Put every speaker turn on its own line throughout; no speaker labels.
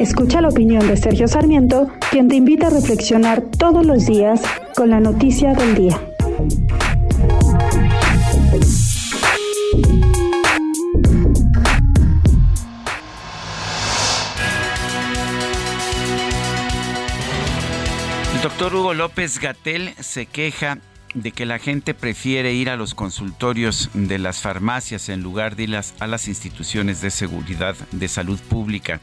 Escucha la opinión de Sergio Sarmiento, quien te invita a reflexionar todos los días con la noticia del día.
El doctor Hugo López Gatel se queja de que la gente prefiere ir a los consultorios de las farmacias en lugar de ir a las instituciones de seguridad de salud pública.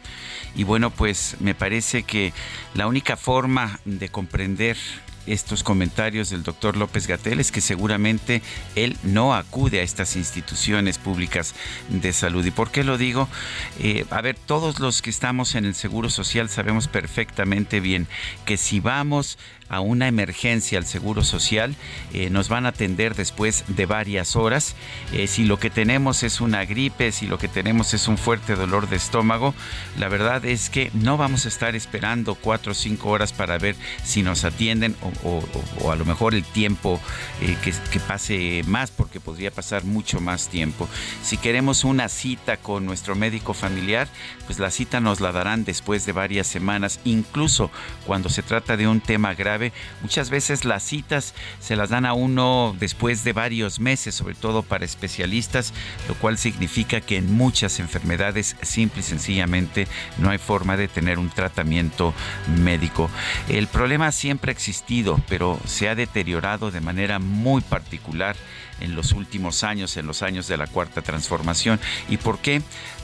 Y bueno, pues me parece que la única forma de comprender estos comentarios del doctor López Gatel es que seguramente él no acude a estas instituciones públicas de salud. ¿Y por qué lo digo? Eh, a ver, todos los que estamos en el Seguro Social sabemos perfectamente bien que si vamos a una emergencia al Seguro Social, eh, nos van a atender después de varias horas. Eh, si lo que tenemos es una gripe, si lo que tenemos es un fuerte dolor de estómago, la verdad es que no vamos a estar esperando cuatro o cinco horas para ver si nos atienden o, a lo mejor el tiempo eh, que, que pase más, porque podría pasar mucho más tiempo. Si queremos una cita con nuestro médico familiar, pues la cita nos la darán después de varias semanas, incluso cuando se trata de un tema grave Muchas veces las citas se las dan a uno después de varios meses, sobre todo para especialistas, lo cual significa que en muchas enfermedades simple y sencillamente no hay forma de tener un tratamiento médico. El problema siempre ha existido, pero se ha deteriorado de manera muy particular en los últimos años, en los años de la cuarta transformación. ¿Y por qué?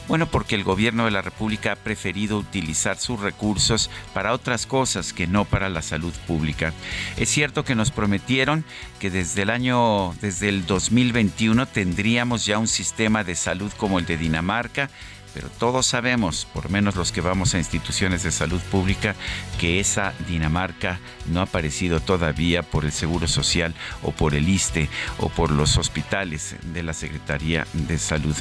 Bueno, porque el gobierno de la República ha preferido utilizar sus recursos para otras cosas que no para la salud pública. Es cierto que nos prometieron que desde el año, desde el 2021 tendríamos ya un sistema de salud como el de Dinamarca, pero todos sabemos, por menos los que vamos a instituciones de salud pública, que esa Dinamarca no ha aparecido todavía por el Seguro Social o por el ISTE o por los hospitales de la Secretaría de Salud.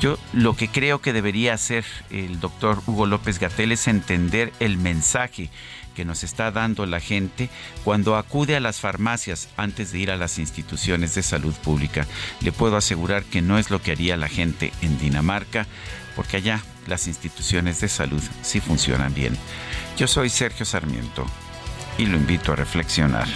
Yo lo que creo que debería hacer el doctor Hugo López Gatel es entender el mensaje que nos está dando la gente cuando acude a las farmacias antes de ir a las instituciones de salud pública. Le puedo asegurar que no es lo que haría la gente en Dinamarca porque allá las instituciones de salud sí funcionan bien. Yo soy Sergio Sarmiento y lo invito a reflexionar.